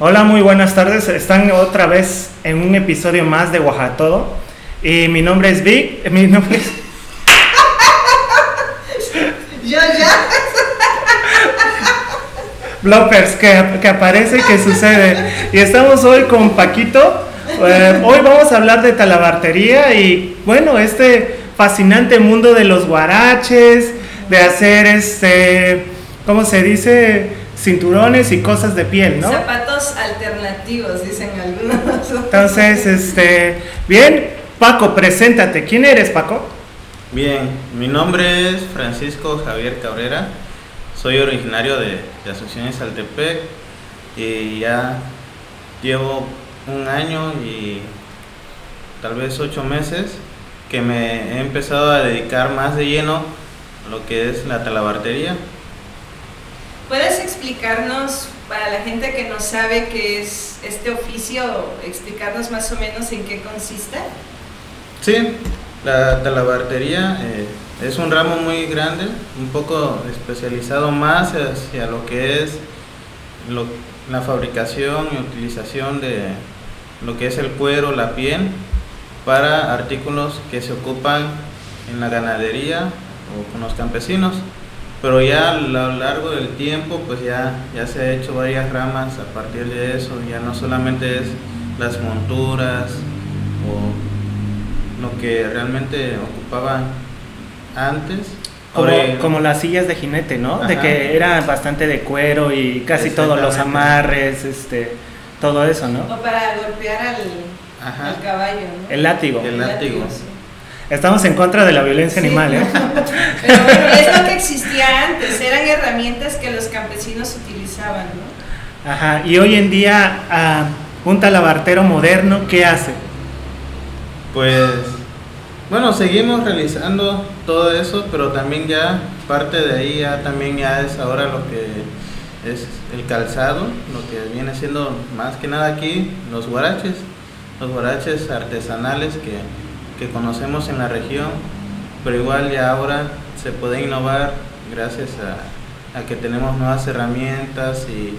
Hola, muy buenas tardes. Están otra vez en un episodio más de Todo. Y mi nombre es Vic. Mi nombre es... Yo ya. Bloppers, que, que aparece, que sucede. Y estamos hoy con Paquito. Eh, hoy vamos a hablar de talabartería y bueno, este fascinante mundo de los guaraches, de hacer este, ¿cómo se dice? Cinturones y cosas de piel, ¿no? Zapatos alternativos, dicen algunos. Entonces, este, bien, Paco, preséntate. ¿Quién eres, Paco? Bien, mi nombre es Francisco Javier Cabrera. Soy originario de, de Asunción Saltepec y ya llevo un año y tal vez ocho meses que me he empezado a dedicar más de lleno a lo que es la talabartería. ¿Puedes explicarnos, para la gente que no sabe qué es este oficio, explicarnos más o menos en qué consiste? Sí, la talabartería eh, es un ramo muy grande, un poco especializado más hacia lo que es la fabricación y utilización de lo que es el cuero, la piel, para artículos que se ocupan en la ganadería o con los campesinos. Pero ya a lo largo del tiempo, pues ya, ya se ha hecho varias ramas a partir de eso, ya no solamente es las monturas o lo que realmente ocupaban antes. Como, como las sillas de jinete, ¿no? De que era bastante de cuero y casi todos los amarres, este, todo eso, ¿no? O para golpear al, caballo, ¿no? El látigo. El látigo. Estamos en contra de la violencia animal, ¿eh? Pero bueno, es lo que existía antes, eran herramientas que los campesinos utilizaban, ¿no? Ajá, y hoy en día, uh, un talabartero moderno, ¿qué hace? Pues, bueno, seguimos realizando todo eso, pero también ya parte de ahí ya también ya es ahora lo que es el calzado, lo que viene siendo más que nada aquí los guaraches, los guaraches artesanales que, que conocemos en la región, pero igual ya ahora se puede innovar gracias a, a que tenemos nuevas herramientas y,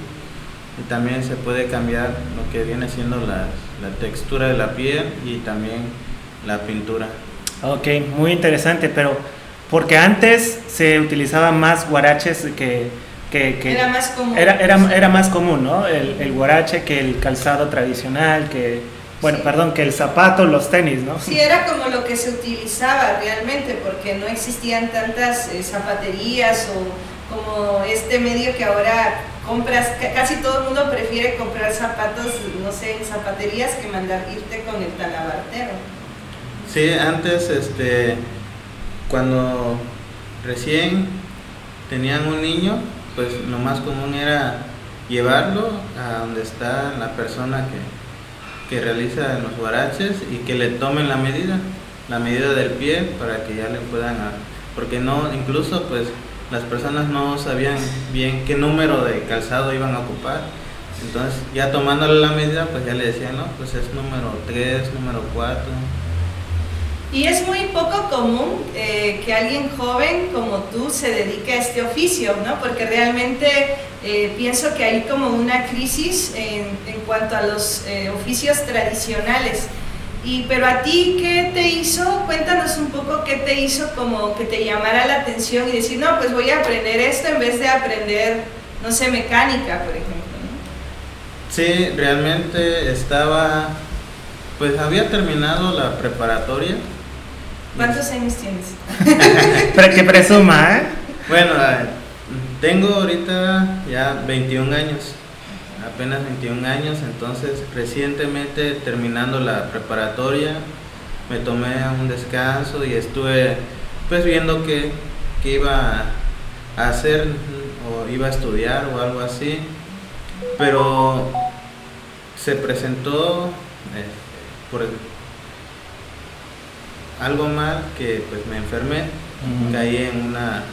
y, también se puede cambiar lo que viene siendo la, la textura de la piel y también la pintura. Ok, muy interesante, pero porque antes se utilizaba más guaraches que que, era más común. Era, era, era más común, ¿no? El, el, guarache que el calzado tradicional, que, bueno, perdón, que el zapato, los tenis, ¿no? Sí, era como lo que se utilizaba realmente, porque no existían tantas eh, zapaterías o como este medio que ahora compras, casi todo el mundo prefiere comprar zapatos, no sé, en zapaterías que mandar irte con el talabartero. Sí, antes, este, cuando recién tenían un niño, pues lo más común era llevarlo a donde está la persona que, que realiza los guaraches y que le tomen la medida, la medida del pie para que ya le puedan, porque no, incluso pues las personas no sabían bien qué número de calzado iban a ocupar. Entonces, ya tomándole la medida, pues ya le decían, no, pues es número 3, número 4. Y es muy poco común eh, que alguien joven como tú se dedique a este oficio, ¿no? Porque realmente eh, pienso que hay como una crisis en, en cuanto a los eh, oficios tradicionales. Y, pero a ti, ¿qué te hizo? Cuéntanos un poco qué te hizo como que te llamara la atención y decir, no, pues voy a aprender esto en vez de aprender, no sé, mecánica, por ejemplo. ¿no? Sí, realmente estaba, pues había terminado la preparatoria ¿Cuántos años tienes? Para que presuma, ¿eh? Bueno, tengo ahorita ya 21 años, apenas 21 años, entonces recientemente terminando la preparatoria, me tomé un descanso y estuve pues viendo qué, qué iba a hacer o iba a estudiar o algo así, pero se presentó eh, por el algo mal que pues me enfermé, caí en una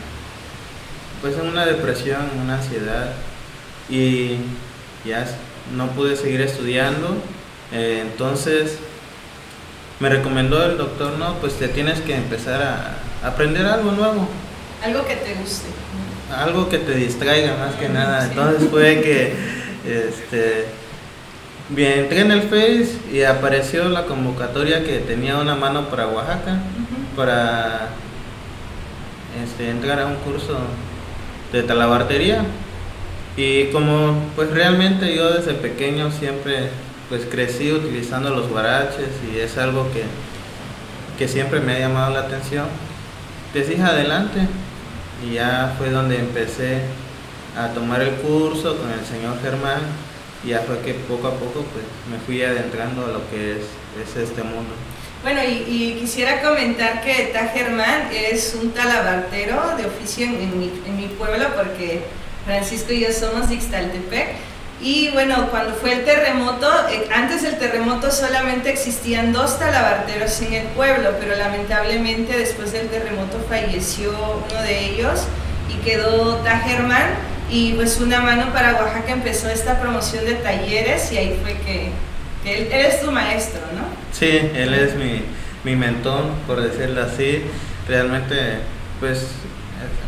pues en una depresión, en una ansiedad y ya no pude seguir estudiando, eh, entonces me recomendó el doctor, no, pues te tienes que empezar a aprender algo nuevo. Algo que te guste. Algo que te distraiga más que nada. Entonces fue que este, bien, entré en el Face y apareció la convocatoria que tenía una mano para Oaxaca, para este, entrar a un curso de talabartería. Y como pues realmente yo desde pequeño siempre pues crecí utilizando los guaraches y es algo que, que siempre me ha llamado la atención, decidí adelante y ya fue donde empecé a tomar el curso con el señor Germán y ya fue que poco a poco pues me fui adentrando a lo que es, es este mundo. Bueno, y, quisiera comentar que Ta Germán es un talabartero de oficio en, mi, en mi pueblo porque Francisco y yo somos de Ixtaltepec. Y bueno, cuando fue el terremoto, eh, antes del terremoto solamente existían dos talabarteros en el pueblo, pero lamentablemente después del terremoto falleció uno de ellos y quedó Ta Germán. Y pues una mano para Oaxaca empezó esta promoción de talleres y ahí fue que, él, es tu maestro, ¿no? Sí, él es mi, mi mentor, por decirlo así. Realmente, pues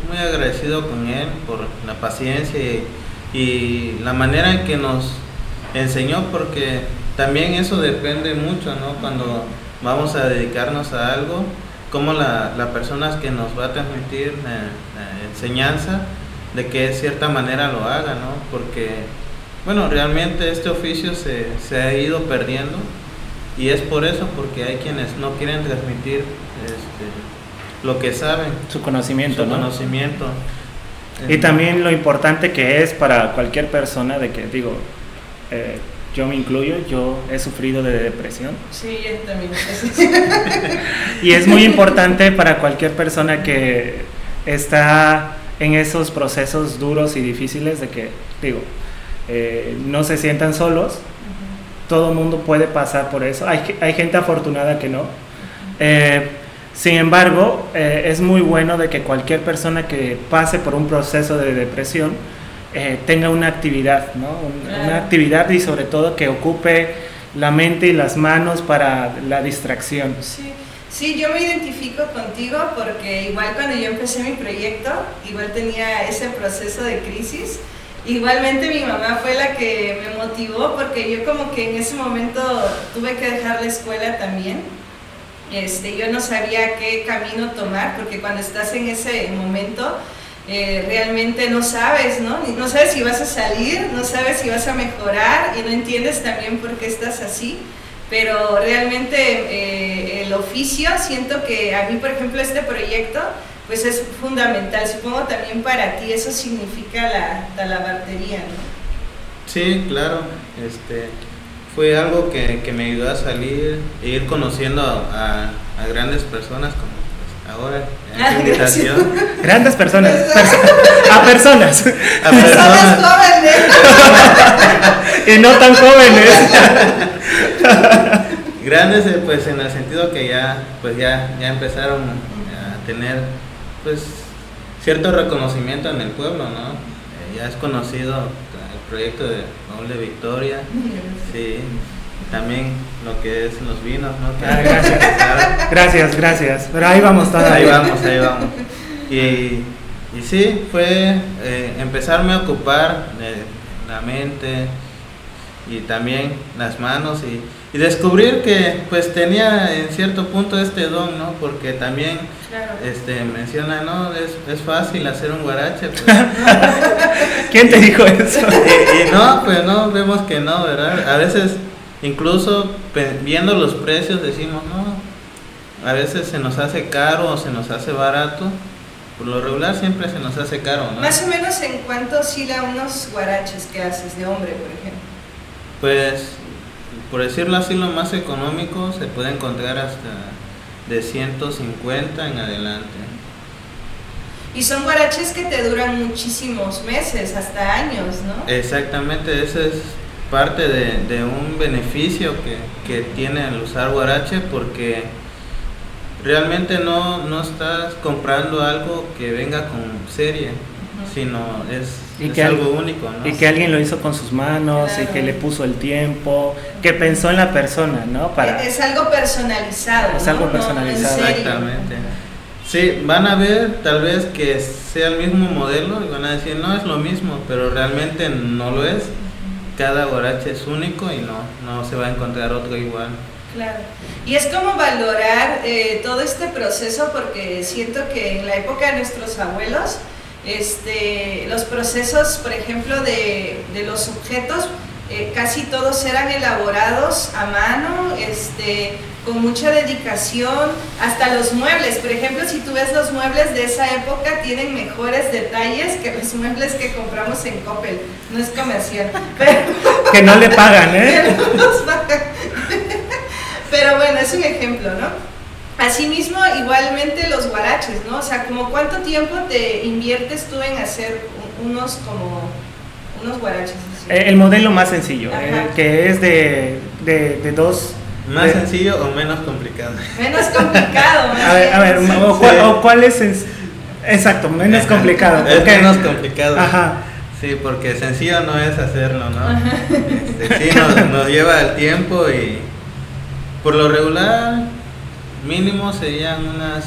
muy agradecido con él por la paciencia y, la manera en que nos enseñó, porque también eso depende mucho, ¿no? Cuando vamos a dedicarnos a algo, como la, la persona que nos va a transmitir la, enseñanza, de que de cierta manera lo haga, ¿no? Porque, bueno, realmente este oficio se, se ha ido perdiendo y es por eso, porque hay quienes no quieren transmitir este, lo que saben. Su conocimiento, su conocimiento. Y también lo importante que es para cualquier persona de que, digo, eh, yo me incluyo, yo he sufrido de depresión. Sí, yo también. y es muy importante para cualquier persona que está en esos procesos duros y difíciles de que, digo, eh, no se sientan solos. Todo el mundo puede pasar por eso. Hay, hay gente afortunada que no. Eh, sin embargo, eh, es muy bueno de que cualquier persona que pase por un proceso de depresión eh, tenga una actividad, ¿no? Una actividad y sobre todo que ocupe la mente y las manos para la distracción. Sí. Sí, yo me identifico contigo porque igual cuando yo empecé mi proyecto, igual tenía ese proceso de crisis. Igualmente mi mamá fue la que me motivó porque yo como que en ese momento tuve que dejar la escuela también este, yo no sabía qué camino tomar, porque cuando estás en ese momento, eh, realmente no sabes, ¿no? No sabes si vas a salir, no sabes si vas a mejorar y no entiendes también por qué estás así. Pero realmente eh, el oficio, siento que a mí, por ejemplo, este proyecto, pues es fundamental. Supongo también para ti eso significa la talabartería, ¿no? Sí, claro. Este, fue algo que, que, me ayudó a salir e ir conociendo a, a, grandes personas como pues, ahora en ah, invitación. Grandes personas, a personas. A personas jóvenes. y no tan jóvenes. grandes eh, pues en el sentido que ya pues ya, ya empezaron a tener pues cierto reconocimiento en el pueblo, ¿no? Eh, ya es conocido el proyecto de Noble Victoria, sí, también lo que es los vinos, ¿no? Ah, gracias. gracias, gracias. Pero ahí vamos todavía. Ahí vamos, ahí vamos. Y, y sí, fue eh, empezarme a ocupar la mente y también las manos y, y, descubrir que pues tenía en cierto punto este don, ¿no? Porque también este, menciona, no, es, es, fácil hacer un guarache. Pues. ¿Quién te dijo eso? y, no, pues no, vemos que no, ¿verdad? A veces, incluso viendo los precios, decimos, no, a veces se nos hace caro o se nos hace barato. Por lo regular siempre se nos hace caro, ¿no? Más o menos en cuánto oscila unos guaraches que haces de hombre, por ejemplo. Pues, por decirlo así, lo más económico se puede encontrar hasta de 150 en adelante. Y son guaraches que te duran muchísimos meses, hasta años, ¿no? Exactamente, ese es parte de, un beneficio que, que, tiene el usar guarache porque realmente no, no estás comprando algo que venga con serie, sino es y que algo único, ¿no? Y que alguien lo hizo con sus manos y que le puso el tiempo, que pensó en la persona, ¿no? Para... Es algo personalizado. Es algo personalizado. Exactamente. Sí, van a ver tal vez que sea el mismo modelo y van a decir, no es lo mismo, pero realmente no lo es. cada guarache es único y no, no se va a encontrar otro igual. Claro. Y es como valorar eh, todo este proceso porque siento que en la época de nuestros abuelos, este, los procesos, por ejemplo, de, de los objetos, eh, casi todos eran elaborados a mano, este, con mucha dedicación, hasta los muebles, por ejemplo, si tú ves los muebles de esa época, tienen mejores detalles que los muebles que compramos en Coppel, no es comercial. que no le pagan, ¿eh? Pero bueno, es un ejemplo, ¿no? Asimismo, igualmente los guaraches, ¿no? O sea, como cuánto tiempo te inviertes tú en hacer unos como unos guaraches. Eh, el modelo más sencillo, eh, que es de, de, dos... ¿Más sencillo o menos complicado? Menos complicado. a ver, a ver o, cuál, es... Exacto, menos complicado. Es menos complicado. Ajá. Sí, porque sencillo no es hacerlo, ¿no? Este, sí, nos, nos lleva el tiempo y por lo regular, mínimo serían unas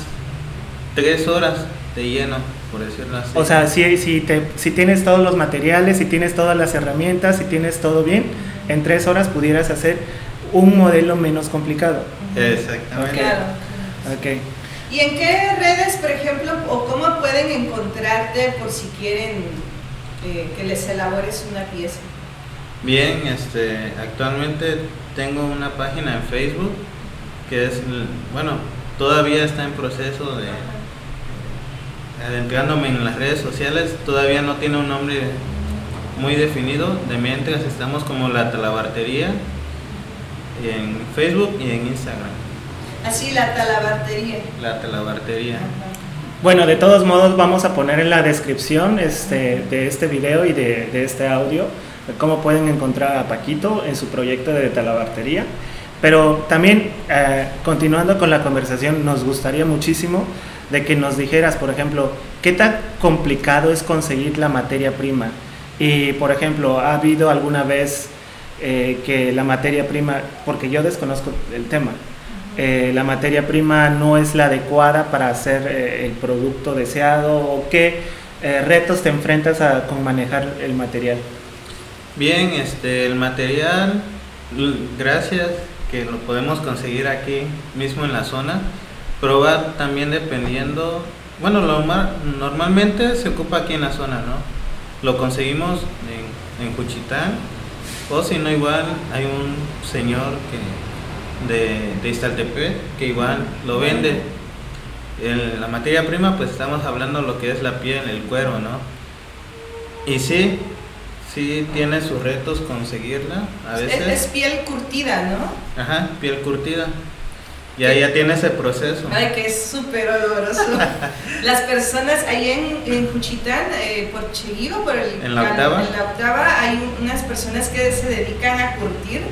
tres horas de lleno, por decirlo así. O sea, si, si, te, si tienes todos los materiales, si tienes todas las herramientas, si tienes todo bien, en tres horas pudieras hacer un modelo menos complicado. Exactamente. Claro. Okay. ¿Y en qué redes, por ejemplo, o cómo pueden encontrarte por si quieren eh, que les elabores una pieza? Bien, este, actualmente tengo una página en Facebook que es, bueno, todavía está en proceso de adentrándome en las redes sociales, todavía no tiene un nombre muy definido, de mientras estamos como la talabartería en Facebook y en Instagram. Así, la talabartería. La talabartería. Bueno, de todos modos vamos a poner en la descripción este, de este video y de, de este audio cómo pueden encontrar a Paquito en su proyecto de talabartería. Pero también, eh, continuando con la conversación, nos gustaría muchísimo de que nos dijeras, por ejemplo, qué tan complicado es conseguir la materia prima. Y, por ejemplo, ¿ha habido alguna vez eh, que la materia prima, porque yo desconozco el tema, eh, la materia prima no es la adecuada para hacer el producto deseado o qué retos te enfrentas a, con manejar el material? Bien, este, el material, gracias que lo podemos conseguir aquí mismo en la zona, pero va también dependiendo, bueno, lo normalmente se ocupa aquí en la zona, ¿no? Lo conseguimos en, en Juchitán, o si no igual hay un señor que de, de Iztaltepec que igual lo vende. En la materia prima pues estamos hablando lo que es la piel, el cuero, ¿no? Y sí, sí tiene sus retos conseguirla a veces. Es, piel curtida, ¿no? Ajá, piel curtida. Ya, ya tiene ese proceso. Ay, que es súper oloroso. Las personas ahí en, en Juchitán, eh, por Cheguigo, por el, ¿En la, octava? en la octava, hay unas personas que se dedican a curtir,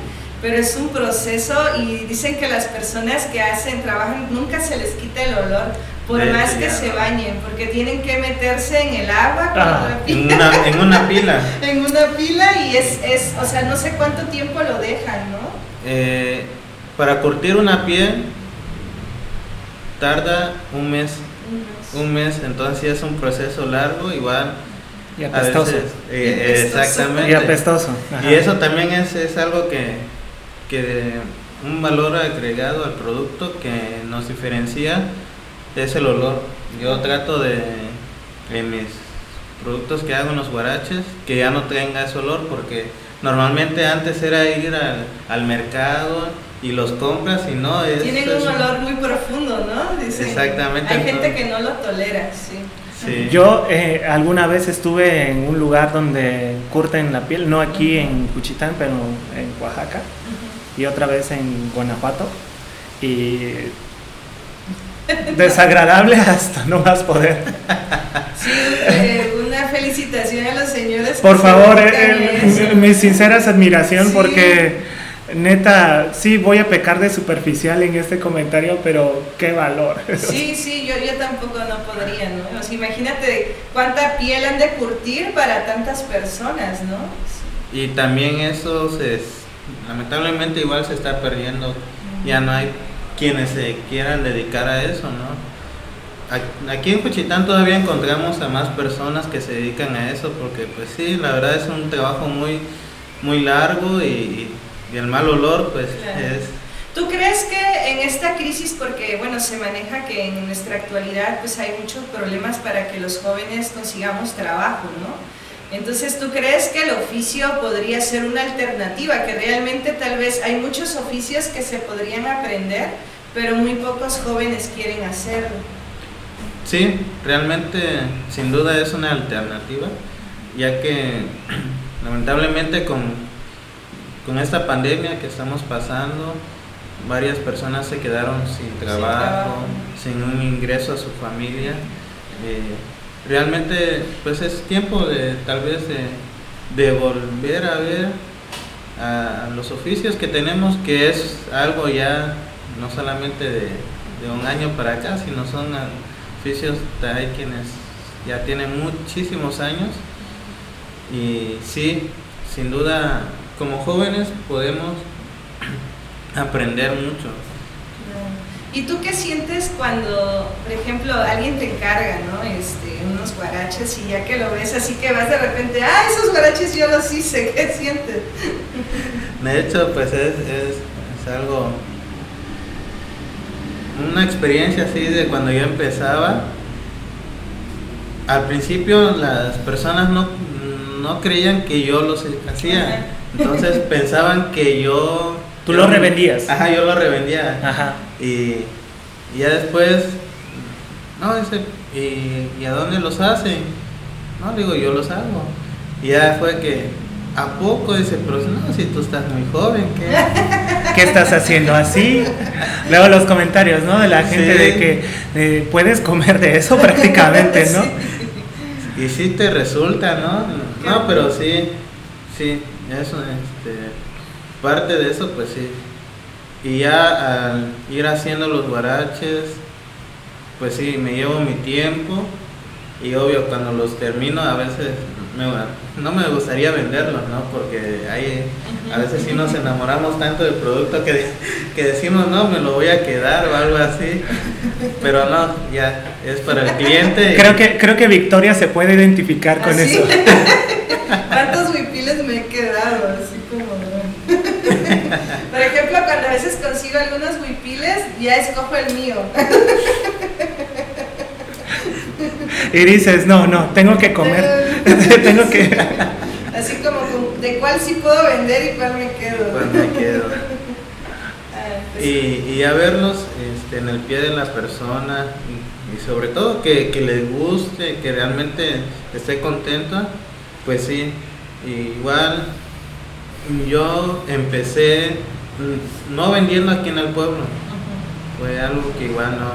pero es un proceso y dicen que las personas que hacen, trabajan, nunca se les quita el olor por más que se bañen, porque tienen que meterse en el agua ah, En, una, en una pila. en una pila y es, es, o sea, no sé cuánto tiempo lo dejan, ¿no? Eh, para curtir una piel tarda un mes. Un mes, entonces es un proceso largo, igual. Y apestoso. Eh, exactamente. Y apestoso. Y eso también es, es algo que, que un valor agregado al producto que nos diferencia es el olor. Yo trato de, en mis productos que hago en los guaraches, que ya no tenga ese olor, porque normalmente antes era ir al, al mercado y los compras y no es... Tienen un olor muy profundo, ¿no? Exactamente. Hay gente que no lo tolera, sí. Sí. Yo eh, alguna vez estuve en un lugar donde curten la piel, no aquí en Cuchitán, pero en Oaxaca, y otra vez en Guanajuato. Y desagradable hasta no más poder. Sí, eh, una felicitación a los señores. Por favor, eh, mi sinceras admiración porque neta, sí voy a pecar de superficial en este comentario, pero qué valor. Sí, sí, yo, yo tampoco no podría, ¿no? imagínate cuánta piel han de curtir para tantas personas, ¿no? Y también eso se, lamentablemente igual se está perdiendo, ya no hay quienes se quieran dedicar a eso, ¿no? Aquí en Juchitán todavía encontramos a más personas que se dedican a eso porque pues sí, la verdad es un trabajo muy muy largo y, y el mal olor pues Claro. es ¿Tú crees que en esta crisis, porque bueno, se maneja que en nuestra actualidad pues hay muchos problemas para que los jóvenes consigamos trabajo, ¿no? Entonces, ¿tú crees que el oficio podría ser una alternativa? Que realmente tal vez hay muchos oficios que se podrían aprender, pero muy pocos jóvenes quieren hacerlo. Sí, realmente sin duda es una alternativa, ya que lamentablemente con, con esta pandemia que estamos pasando, varias personas se quedaron sin trabajo, trabajo. sin un ingreso a su familia. Eh, realmente pues es tiempo de tal vez de, volver a ver a, los oficios que tenemos, que es algo ya no solamente de, un año para acá, sino son oficios, hay quienes ya tienen muchísimos años y sí, sin duda como jóvenes podemos aprender mucho. ¿Y tú qué sientes cuando, por ejemplo, alguien te encarga, ¿no? Este, unos guaraches y ya que lo ves así que vas de repente, ah, esos guaraches yo los hice, ¿qué sientes? De hecho, pues es, es, es algo, una experiencia así de cuando yo empezaba. Al principio las personas no, no creían que yo los hacía, Ajá. entonces pensaban que yo... Tú lo revendías. Ajá, yo lo revendía. Ajá. Y, y ya después, no, dice, ¿y, ¿y a dónde los hacen? No, digo, yo los hago. Y ya fue que, ¿a poco? Dice, pero no, si tú estás muy joven, ¿qué? ¿Qué estás haciendo así? Luego los comentarios, ¿no? De la gente Sí. de que eh, puedes comer de eso prácticamente, ¿no? Y sí te resulta, ¿no? No, pero sí, sí, eso, este, parte de eso, pues sí. Y ya al ir haciendo los guaraches, pues sí, me llevo mi tiempo y obvio cuando los termino a veces me- no me gustaría venderlos, ¿no? Porque hay, a veces sí nos enamoramos tanto del producto que, que decimos, no, me lo voy a quedar o algo así, pero no, ya es para el cliente. y- Creo que, creo que Victoria se puede identificar con Así. eso. ¿Cuántos huipiles me he quedado? Así como... Por ejemplo, cuando a veces consigo algunos ya escojo el mío. Y dices, no, no, tengo que comer. tengo que... Así como de cuál sí puedo vender y cuál me quedo. Pues me quedo. Ah, pues, Y, y ya verlos este, en el pie de la persona y, y sobre todo que, que les guste, que realmente esté contenta, pues sí. Igual yo empecé mm, no vendiendo aquí en el pueblo. Fue algo que igual no.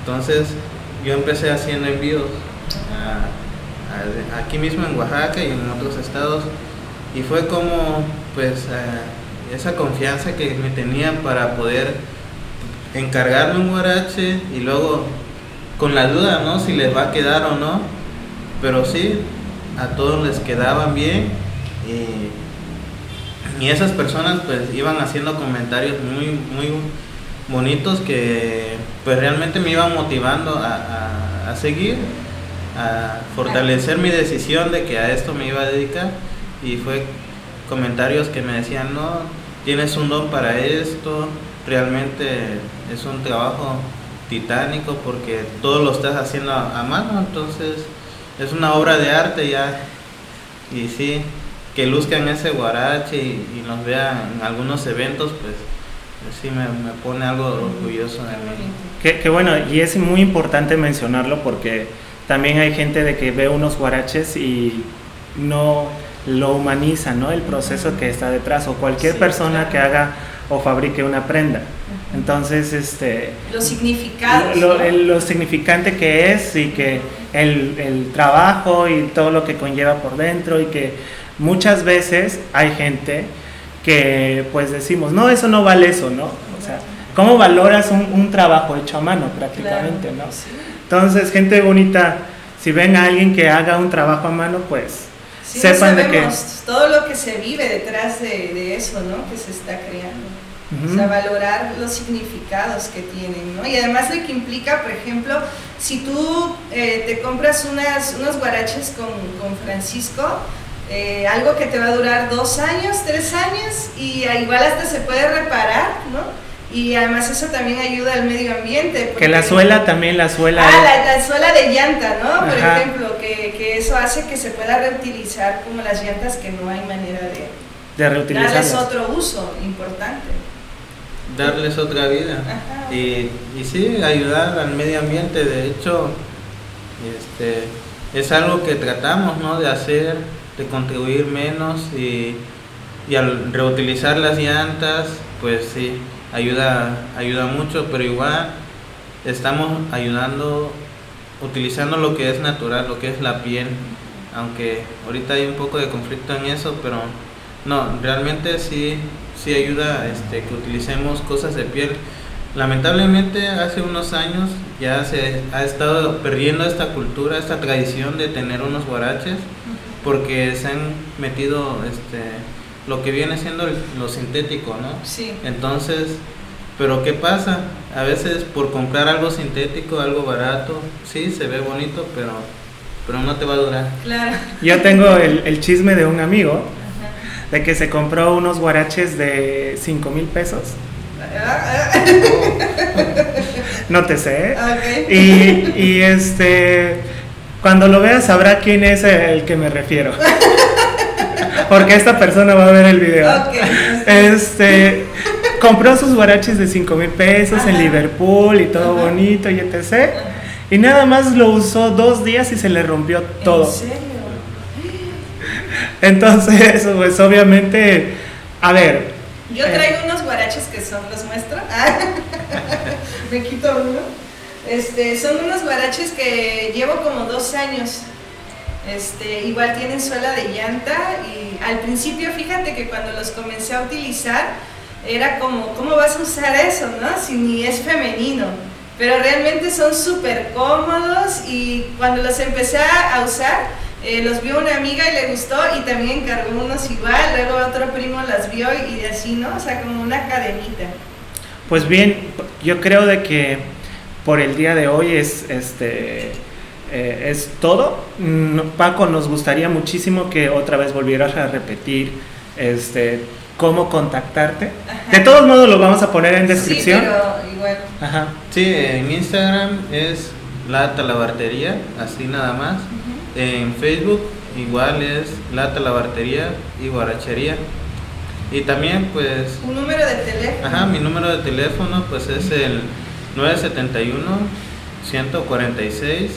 Entonces yo empecé haciendo envíos a- a- aquí mismo en Oaxaca y en otros estados y fue como pues eh, esa confianza que me tenían para poder encargarme un guarache y luego con la duda, ¿no? Si les va a quedar o no, pero sí, a todos les quedaban bien y, y esas personas pues iban haciendo comentarios muy, muy bonitos que pues realmente me iban motivando a, a- a seguir, a fortalecer mi decisión de que a esto me iba a dedicar. Y fue comentarios que me decían, no, tienes un don para esto, realmente es un trabajo titánico porque todo lo estás haciendo a, mano, entonces es una obra de arte ya y sí, que luzcan ese guarache y, nos vean en algunos eventos, pues sí me, me pone algo orgulloso de mí. Que, que bueno, y es muy importante mencionarlo porque también hay gente de que ve unos guaraches y no lo humaniza, ¿no? El proceso que está detrás o cualquier Sí, persona claro. que haga o fabrique una prenda. Entonces, este, Los significados. lo, el- lo significante que es y que el, el trabajo y todo lo que conlleva por dentro y que muchas veces hay gente que pues decimos, no, eso no vale eso, ¿no? O sea, ¿cómo valoras un, un trabajo hecho a mano prácticamente, Claro, no? sí. Entonces, gente bonita, si ven a alguien que haga un trabajo a mano, pues Sí, sepan de que... todo lo que se vive detrás de, de eso, ¿no? Que se está creando. Ujú. O sea, valorar los significados que tienen, ¿no? Y además lo que implica, por ejemplo, si tú eh, te compras unas, unos guaraches con, con Francisco, eh, algo que te va a durar dos años, tres años y igual hasta se puede reparar, ¿no? Y además eso también ayuda al medio ambiente. Que la suela también, la suela... Ah, la, suela de llanta, ¿no? Por ejemplo, que, que, eso hace que se pueda reutilizar como las llantas que no hay manera de, de reutilizarlas. Darles otro uso importante. Darles otra vida. Y, y sí, ayudar al medio ambiente. De hecho, este, es algo que tratamos, ¿no? De hacer, de contribuir menos y, y al reutilizar las llantas, pues sí, ayuda, ayuda mucho, pero igual estamos ayudando, utilizando lo que es natural, lo que es la piel, aunque ahorita hay un poco de conflicto en eso, pero no, realmente sí, sí ayuda este, que utilicemos cosas de piel. Lamentablemente hace unos años ya se ha estado perdiendo esta cultura, esta tradición de tener unos guaraches, porque se han metido este, lo que viene siendo lo sintético, ¿no? Sí. Entonces, pero ¿qué pasa? A veces por comprar algo sintético, algo barato, sí, se ve bonito, pero, pero no te va a durar. Claro. Yo tengo el, chisme de un amigo, de que se compró unos guaraches de 5 mil pesos. no te sé. Y, y este, cuando lo veas sabrá quién es el que me refiero. porque esta persona va a ver el video. Este, compró sus guaraches de 5 mil pesos en Liverpool y todo bonito y etc. Y nada más lo usó dos días y se le rompió todo. ¿En serio? Entonces, pues obviamente, a ver. Yo eh, traigo unos guaraches que son, los muestro. me quito uno. Este, son unos guaraches que llevo como dos años este, igual tienen suela de llanta y al principio fíjate que cuando los comencé a utilizar era como, ¿cómo vas a usar eso? No? Si ni es femenino. Pero realmente son súper cómodos y cuando los empecé a usar, eh, los vio una amiga y le gustó y también encargó unos igual, luego otro primo las vio y así, ¿no? O sea, como una cadenita. Pues bien, yo creo de que por el día de hoy es este eh, es todo. Mm, Paco, nos gustaría muchísimo que otra vez volvieras a repetir este, cómo contactarte. De todos modos lo vamos a poner en descripción. Sí, pero igual. Ajá. Sí, en Instagram es La Talabartería, así nada más. En Facebook igual es La Talabartería y Guarachería. Y también pues... ¿Un número de teléfono? Ajá, mi número de teléfono pues es el 971 146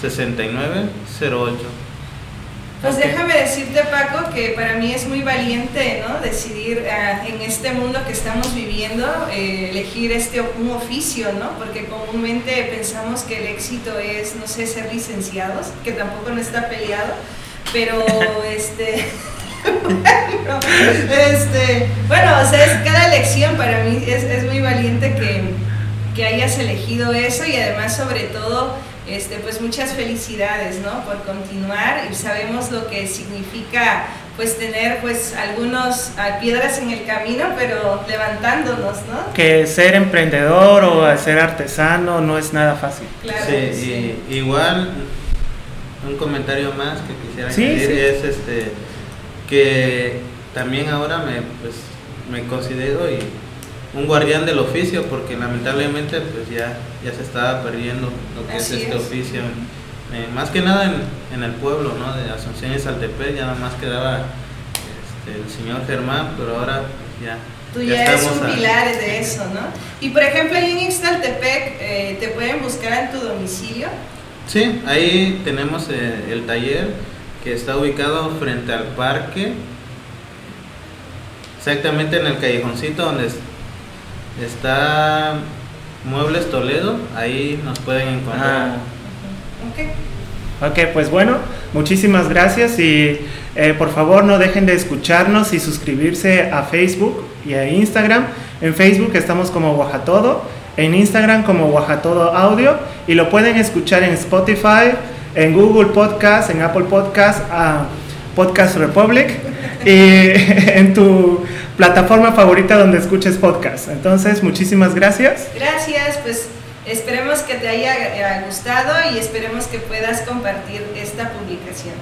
6908. Pues déjame decirte Paco que para mí es muy valiente ¿no? decidir ah, en este mundo que estamos viviendo eh, elegir este un oficio, ¿no? porque comúnmente pensamos que el éxito es, no sé, ser licenciados, que tampoco no está peleado, pero este... bueno, este, bueno, o sea, es, cada elección para mí es, es muy valiente que, que hayas elegido eso y además sobre todo este, pues muchas felicidades, ¿no? Por continuar y sabemos lo que significa pues tener pues algunos ah, piedras en el camino, pero levantándonos, ¿no? Que ser emprendedor o ser artesano no es nada fácil. Claro, sí, igual un comentario más que quisiera añadir es este que también ahora me pues me considero y un guardián del oficio porque lamentablemente pues ya, ya se estaba perdiendo lo que es este oficio. Eh, más que nada en, el pueblo ¿no? de Asunción y Saltepec, ya nada más quedaba este, el señor Germán, pero ahora ya... Tú ya, eres un pilar de eso, ¿no? Y por ejemplo, ahí en Ixtaltepec, eh, ¿te pueden buscar en tu domicilio? Sí, ahí tenemos eh, el taller que está ubicado frente al parque, exactamente en el callejoncito donde Está Muebles Toledo, ahí nos pueden encontrar. Ah. Ok, pues bueno, muchísimas gracias y eh, por favor no dejen de escucharnos y suscribirse a Facebook y a Instagram. En Facebook estamos como Guajatodo, en Instagram como Guajatodo Audio y lo pueden escuchar en Spotify, en Google Podcast, en Apple Podcast, a Podcast Republic y en tu plataforma favorita donde escuches podcast. Entonces, muchísimas gracias. Gracias, pues esperemos que te haya gustado y esperemos que puedas compartir esta publicación.